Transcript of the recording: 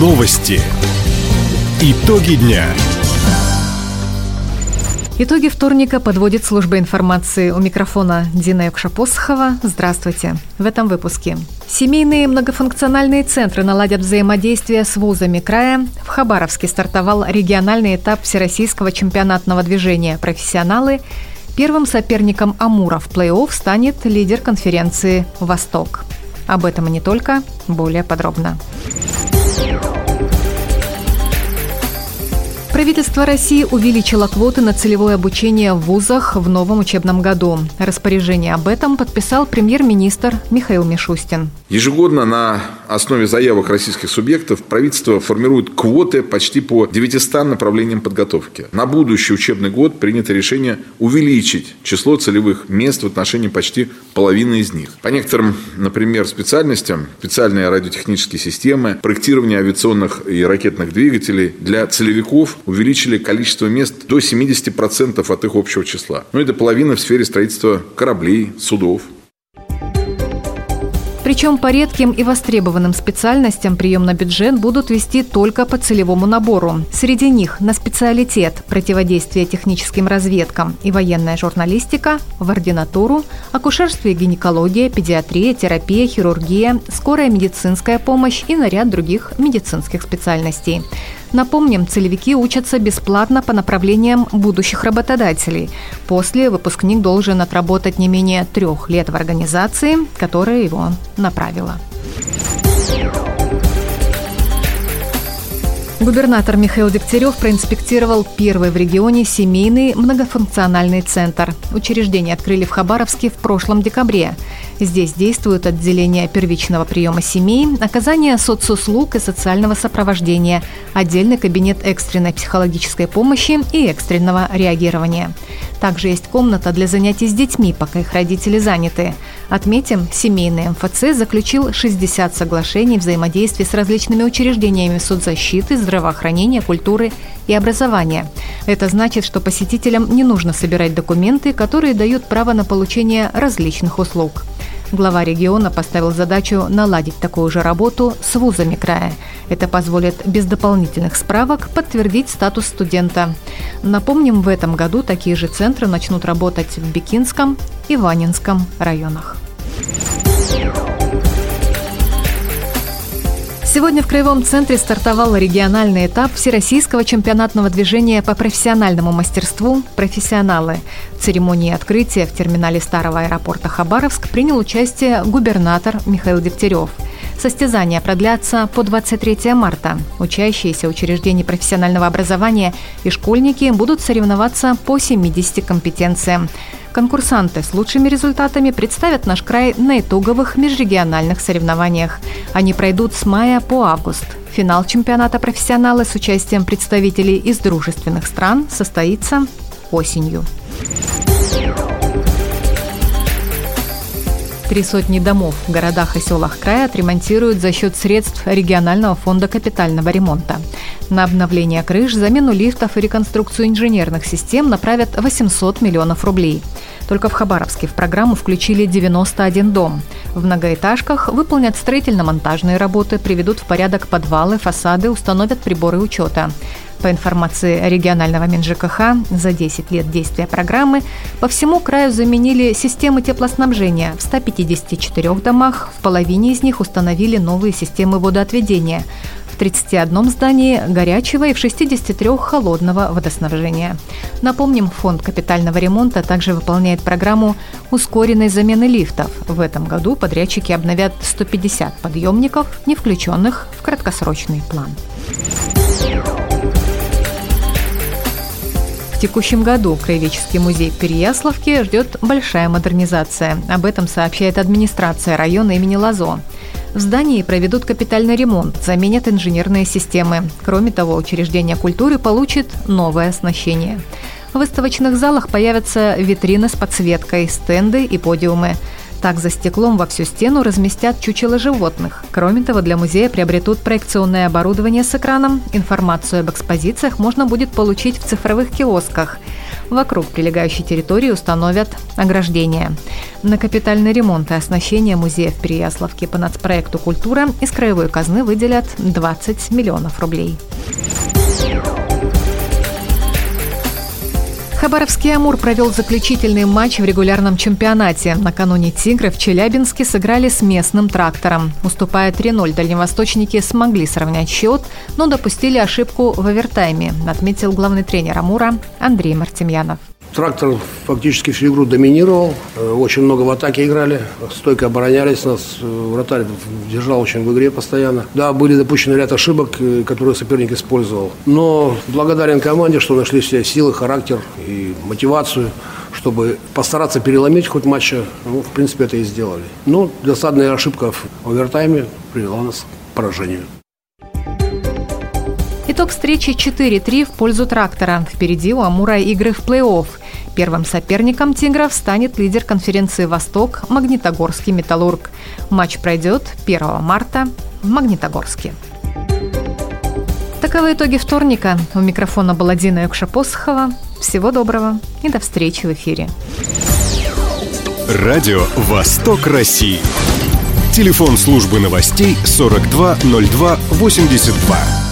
Новости. Итоги дня. Итоги вторника подводит служба информации. У микрофона Дина Якшапосхова. Здравствуйте. В этом выпуске. Семейные многофункциональные центры наладят взаимодействие с вузами края. В Хабаровске стартовал региональный этап Всероссийского чемпионатного движения «Профессионалы». Первым соперником Амура в плей-офф станет лидер конференции «Восток». Об этом и не только, более подробно. Правительство России увеличило квоты на целевое обучение в вузах в новом учебном году. Распоряжение об этом подписал премьер-министр Михаил Мишустин. Ежегодно на основе заявок российских субъектов правительство формирует квоты почти по 900 направлениям подготовки. На будущий учебный год принято решение увеличить число целевых мест в отношении почти половины из них. По некоторым, например, специальностям, специальные радиотехнические системы, проектирование авиационных и ракетных двигателей для целевиков увеличили количество мест до 70% от их общего числа. Ну и до половины в сфере строительства кораблей, судов. Причем по редким и востребованным специальностям прием на бюджет будут вести только по целевому набору. Среди них на специалитет противодействие техническим разведкам и военная журналистика, в ординатуру, акушерство и гинекология, педиатрия, терапия, хирургия, скорая медицинская помощь и на ряд других медицинских специальностей. Напомним, целевики учатся бесплатно по направлениям будущих работодателей. После выпускник должен отработать не менее трех лет в организации, которая его направила. Губернатор Михаил Дегтярев проинспектировал первый в регионе семейный многофункциональный центр. Учреждение открыли в Хабаровске в прошлом декабре. Здесь действуют отделения первичного приема семей, оказания соцуслуг и социального сопровождения, отдельный кабинет экстренной психологической помощи и экстренного реагирования. Также есть комната для занятий с детьми, пока их родители заняты. Отметим, семейный МФЦ заключил 60 соглашений взаимодействия с различными учреждениями соцзащиты, здравоохранения, культуры и образования. Это значит, что посетителям не нужно собирать документы, которые дают право на получение различных услуг. Глава региона поставил задачу наладить такую же работу с вузами края. Это позволит без дополнительных справок подтвердить статус студента. Напомним, в этом году такие же центры начнут работать в Бикинском и Ванинском районах. Сегодня в Краевом центре стартовал региональный этап Всероссийского чемпионатного движения по профессиональному мастерству «Профессионалы». В церемонии открытия в терминале старого аэропорта Хабаровск принял участие губернатор Михаил Дегтярев. Состязания продлятся по 23 марта. Учащиеся учреждений профессионального образования и школьники будут соревноваться по 70 компетенциям. Конкурсанты с лучшими результатами представят наш край на итоговых межрегиональных соревнованиях. Они пройдут с мая по август. Финал чемпионата профессионалы с участием представителей из дружественных стран состоится осенью. Три сотни домов в городах и селах края отремонтируют за счет средств регионального фонда капитального ремонта. На обновление крыш, замену лифтов и реконструкцию инженерных систем направят 800 миллионов рублей. Только в Хабаровске в программу включили 91 дом. В многоэтажках выполнят строительно-монтажные работы, приведут в порядок подвалы, фасады, установят приборы учета. По информации регионального МинЖКХ, за 10 лет действия программы по всему краю заменили системы теплоснабжения. В 154 домах, в половине из них установили новые системы водоотведения. В 31 здании горячего и в 63 холодного водоснабжения. Напомним, фонд капитального ремонта также выполняет программу ускоренной замены лифтов. В этом году подрядчики обновят 150 подъемников, не включенных в краткосрочный план. Текущем году Краеведческий музей Переяславки ждет большая модернизация. Об этом сообщает администрация района имени Лазо. В здании проведут капитальный ремонт, заменят инженерные системы. Кроме того, учреждение культуры получит новое оснащение. В выставочных залах появятся витрины с подсветкой, стенды и подиумы. Так за стеклом во всю стену разместят чучело животных. Кроме того, для музея приобретут проекционное оборудование с экраном. Информацию об экспозициях можно будет получить в цифровых киосках. Вокруг прилегающей территории установят ограждения. На капитальный ремонт и оснащение музея в Переяславке по нацпроекту «Культура» из краевой казны выделят 20 миллионов рублей. Хабаровский «Амур» провел заключительный матч в регулярном чемпионате. Накануне «Тигры» в Челябинске сыграли с местным трактором. Уступая 3-0, дальневосточники смогли сравнять счет, но допустили ошибку в овертайме, отметил главный тренер «Амура» Андрей Мартемьянов. Трактор фактически всю игру доминировал. Э, очень много в атаке играли. Стойко оборонялись. Нас э, вратарь держал очень в игре постоянно. Да, были допущены ряд ошибок, э, которые соперник использовал. Но благодарен команде, что нашли все силы, характер и мотивацию чтобы постараться переломить хоть матча. Ну, в принципе, это и сделали. Но досадная ошибка в овертайме привела нас к поражению. Итог встречи 4-3 в пользу трактора. Впереди у Амура игры в плей-офф. Первым соперником «Тигров» станет лидер конференции «Восток» Магнитогорский «Металлург». Матч пройдет 1 марта в Магнитогорске. Таковы итоги вторника. У микрофона была Дина Юкша-Посохова. Всего доброго и до встречи в эфире. Радио «Восток России». Телефон службы новостей 420282.